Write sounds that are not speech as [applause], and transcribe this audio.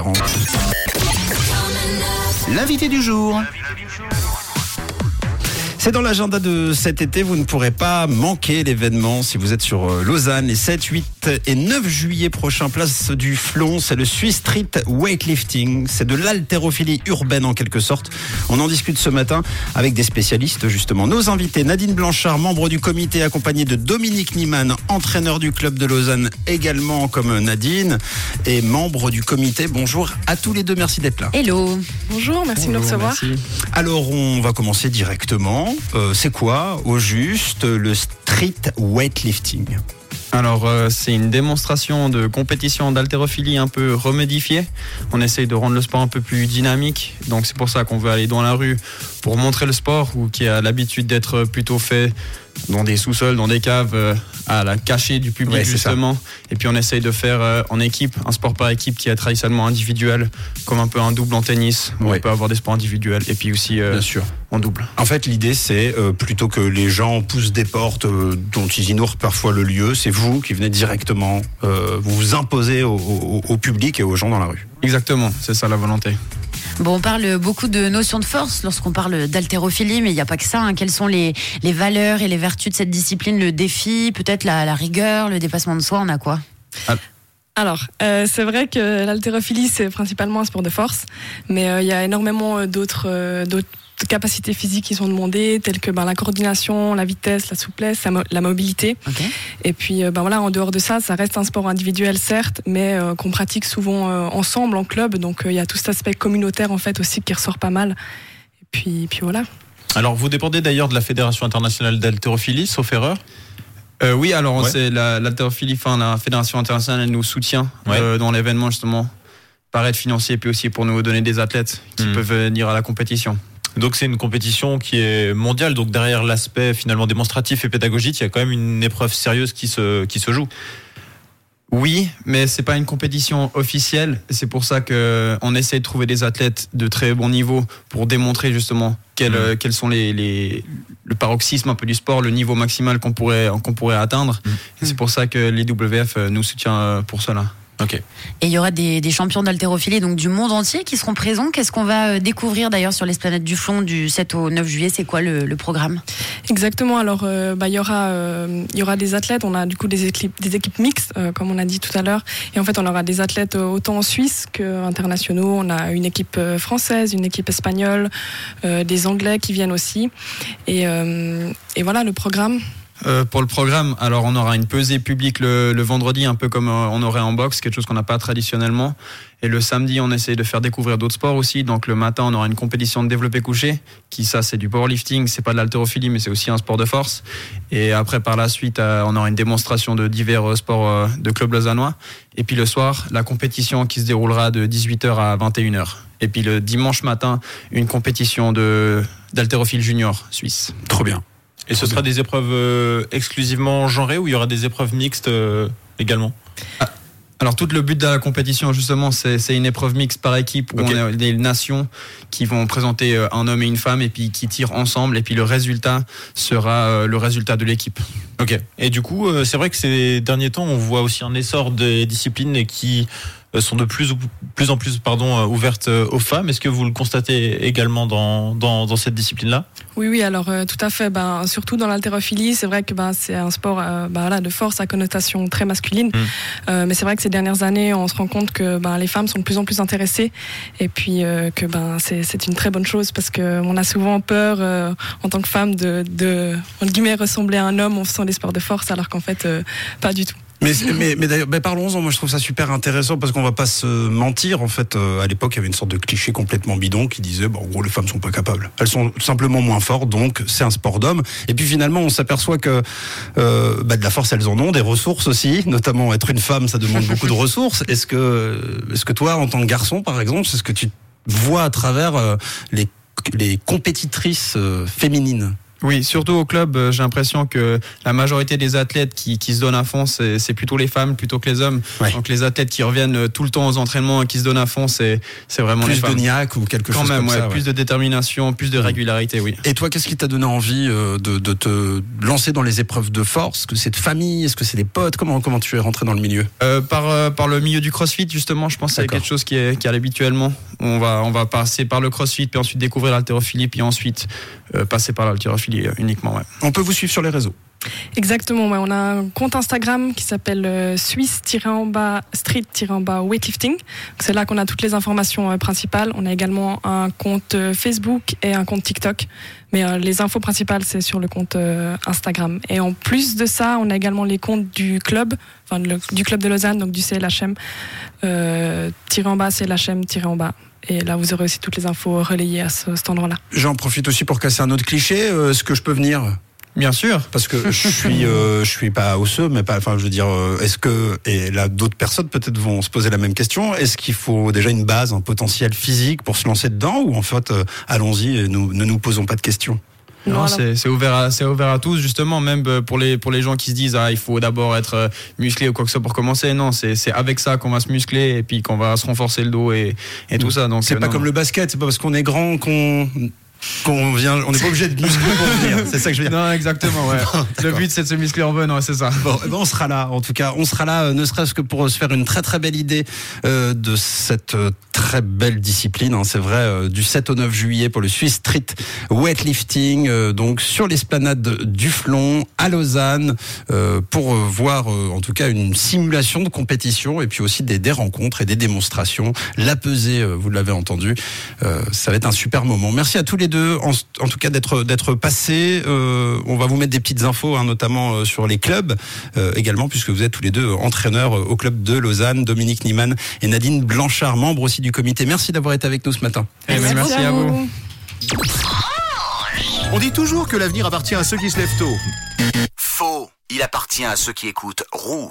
8h40. L'invité du jour. C'est dans l'agenda de cet été, vous ne pourrez pas manquer l'événement si vous êtes sur euh, Lausanne les 7, 8 et 9 juillet prochains, place du Flon, c'est le Swiss Street Weightlifting, c'est de l'haltérophilie urbaine en quelque sorte. On en discute ce matin avec des spécialistes justement. Nos invités, Nadine Blanchard, membre du comité accompagné de Dominique Niemann, entraîneur du club de Lausanne également comme Nadine et membre du comité. Bonjour à tous les deux, merci d'être là. Hello. Bonjour, merci de nous recevoir. Alors on va commencer directement. Euh, c'est quoi au juste le street weightlifting? Alors euh, c'est une démonstration de compétition d'haltérophilie un peu remodifiée. On essaye de rendre le sport un peu plus dynamique. Donc c'est pour ça qu'on veut aller dans la rue pour montrer le sport ou qui a l'habitude d'être plutôt fait dans des sous-sols, dans des caves, euh, à la cachée du public justement. Et puis on essaye de faire euh, en équipe, un sport par équipe qui est traditionnellement individuel, comme un peu un double en tennis. On peut avoir des sports individuels et puis aussi euh, Bien sûr. En double. En fait, l'idée c'est plutôt que les gens poussent des portes dont ils ignorent parfois le lieu, c'est vous qui venez directement vous vous imposer au public et aux gens dans la rue. Exactement, c'est ça la volonté. Bon, on parle beaucoup de notions de force lorsqu'on parle d'haltérophilie, mais il n'y a pas que ça. Hein. Quelles sont les, valeurs et les vertus de cette discipline Le défi, peut-être la, rigueur, le dépassement de soi, on a quoi? Ah. alors, euh, c'est vrai que l'haltérophilie, c'est principalement un sport de force, mais euh, il y a énormément d'autres euh, d'autres capacités physiques qui sont demandées, telles que ben, la coordination, la vitesse, la souplesse, la, mobilité. Et puis, ben, voilà, en dehors de ça, ça reste un sport individuel, certes, mais euh, qu'on pratique souvent euh, ensemble, en club. Donc, il y a tout cet aspect communautaire, en fait, aussi, qui ressort pas mal. Et puis, puis voilà. Alors, vous dépendez d'ailleurs de la Fédération internationale d'haltérophilie, sauf erreur? Oui, alors, c'est enfin, la Fédération internationale, elle nous soutient dans l'événement, justement par aide financière, puis aussi pour nous donner des athlètes qui hmm. peuvent venir à la compétition. Donc c'est une compétition qui est mondiale. Donc derrière l'aspect finalement démonstratif et pédagogique, il y a quand même une épreuve sérieuse qui se qui se joue. Oui, mais c'est pas une compétition officielle. C'est pour ça que on essaie de trouver des athlètes de très bon niveau pour démontrer justement quels, mmh. quels sont les, les, le paroxysme un peu du sport, le niveau maximal qu'on pourrait qu'on pourrait atteindre. Mmh. C'est pour ça que l'IWF nous soutient pour cela. Et il y aura des, champions d'haltérophilie donc du monde entier qui seront présents. Qu'est-ce qu'on va euh, découvrir d'ailleurs sur l'esplanade du Flon du 7 au 9 juillet? C'est quoi le, programme? Exactement. Alors, euh, bah, il y aura, euh, il y aura des athlètes. On a du coup des équipes, des équipes mixtes, comme on a dit tout à l'heure. Et en fait, on aura des athlètes autant en Suisse qu'internationaux. On a une équipe française, une équipe espagnole, des Anglais qui viennent aussi. Et, et voilà le programme. Euh, pour le programme, alors on aura une pesée publique le, le vendredi, un peu comme euh, on aurait en boxe, quelque chose qu'on n'a pas traditionnellement. Et le samedi, on essaie de faire découvrir d'autres sports aussi. Donc le matin, on aura une compétition de développé couché, qui ça c'est du powerlifting, c'est pas de l'haltérophilie, mais c'est aussi un sport de force. Et après, par la suite, euh, on aura une démonstration de divers sports de club lausannois. Et puis le soir, la compétition qui se déroulera de 18h à 21h. Et puis le dimanche matin, une compétition de d'haltérophile junior suisse. Trop bien. Et ce sera des épreuves euh, exclusivement genrées ou il y aura des épreuves mixtes euh, également? Ah, alors tout le but de la compétition justement c'est une épreuve mixte par équipe où on a des nations qui vont présenter euh, un homme et une femme et puis qui tirent ensemble et puis le résultat sera le résultat de l'équipe. Ok. Et du coup c'est vrai que ces derniers temps on voit aussi un essor des disciplines qui sont de plus, plus en plus pardon, euh, ouvertes euh, aux femmes. Est-ce que vous le constatez également dans, dans, dans cette discipline-là? Oui, oui, alors tout à fait. Ben, surtout dans l'haltérophilie, c'est vrai que ben, c'est un sport ben, là, de force à connotation très masculine. Mmh. mais c'est vrai que ces dernières années, on se rend compte que ben, les femmes sont de plus en plus intéressées et puis que ben, c'est une très bonne chose parce qu'on a souvent peur en tant que femme de, de, de ressembler à un homme en faisant des sports de force alors qu'en fait, pas du tout. Mais, mais, mais d'ailleurs, parlons-en. Moi, je trouve ça super intéressant parce qu'on va pas se mentir. En fait, euh, à l'époque, il y avait une sorte de cliché complètement bidon qui disait, bon, en gros, les femmes sont pas capables. Elles sont simplement moins fortes, donc c'est un sport d'homme. Et puis finalement, on s'aperçoit que euh, bah, de la force, elles en ont, des ressources aussi. Notamment, être une femme, ça demande beaucoup de [laughs] ressources. Est-ce que, est-ce que toi, en tant que garçon, par exemple, c'est ce que tu vois à travers euh, les, les compétitrices euh, féminines? Oui, surtout au club, euh, j'ai l'impression que la majorité des athlètes qui, qui se donnent à fond, c'est plutôt les femmes plutôt que les hommes. Ouais. Donc les athlètes qui reviennent euh, tout le temps aux entraînements et qui se donnent à fond, c'est vraiment les Plus de femmes. niaque ou quelque Quand chose même, comme ouais, ça. ouais. plus de détermination, plus de régularité, oui. Et toi, qu'est-ce qui t'a donné envie euh, de, de te lancer dans les épreuves de force? Est-ce que c'est de famille? Est-ce que c'est des potes? Comment, comment tu es rentré dans le milieu? Euh, par euh, par le milieu du CrossFit justement, je pense que c'est quelque chose qui est qui est habituellement. On va on va passer par le CrossFit puis ensuite découvrir l'haltérophilie puis ensuite euh, passer par l'haltérophilie uniquement. Ouais. On peut vous suivre sur les réseaux. Exactement, ouais. on a un compte Instagram qui s'appelle euh, Suisse-en-bas Street-en-bas Weightlifting. Donc, C'est là qu'on a toutes les informations euh, principales. On a également un compte euh, Facebook et un compte TikTok. Mais euh, les infos principales, c'est sur le compte euh, Instagram. Et en plus de ça, on a également les comptes du club, enfin le- du club de Lausanne, donc du CLHM, euh, tiré en bas, CLHM, tiré en bas. Et là, vous aurez aussi toutes les infos relayées à ce- cet endroit-là. J'en profite aussi pour casser un autre cliché. Euh, Est-ce que je peux venir? Bien sûr. Parce que je suis, euh, je suis pas osseux, mais pas. Enfin, je veux dire, euh, est-ce que et là d'autres personnes peut-être vont se poser la même question. Est-ce qu'il faut déjà une base, un potentiel physique pour se lancer dedans, ou en fait, euh, allons-y, et nous, ne nous posons pas de questions. Alors- c'est c'est ouvert à c'est ouvert à tous justement même euh, pour les pour les gens qui se disent ah il faut d'abord être euh, musclé ou quoi que ce soit pour commencer non c'est c'est avec ça qu'on va se muscler et puis qu'on va se renforcer le dos et et tout ça donc C'est euh, pas non, comme non. le basket. C'est pas parce qu'on est grand qu'on qu'on vient. On n'est pas obligé de [laughs] muscler pour venir. C'est ça que je veux dire. non exactement ouais le but c'est de se muscler en bonne ouais, c'est ça Bon, ben, [laughs] on sera là, en tout cas, on sera là, euh, ne serait-ce que pour se faire une très très belle idée euh, de cette euh, très belle discipline. hein. c'est vrai, euh, du 7 au 9 juillet pour le Swiss Street Weightlifting, euh, donc sur l'esplanade du Flon à Lausanne, euh, pour euh, voir euh, en tout cas une simulation de compétition et puis aussi des, des rencontres et des démonstrations. La pesée, euh, vous l'avez entendu, euh, ça va être un super moment. Merci à tous les deux, en, en tout cas d'être d'être passés. Euh, on va vous mettre des petites infos, hein, notamment euh, sur les clubs euh, également, puisque vous êtes tous les deux entraîneurs euh, au club de Lausanne, Dominique Niemann et Nadine Blanchard, membres aussi du comité. Merci d'avoir été avec nous ce matin. Eh ben, merci à vous On dit toujours que l'avenir appartient à ceux qui se lèvent tôt. Faux. Il appartient à ceux qui écoutent Rouge.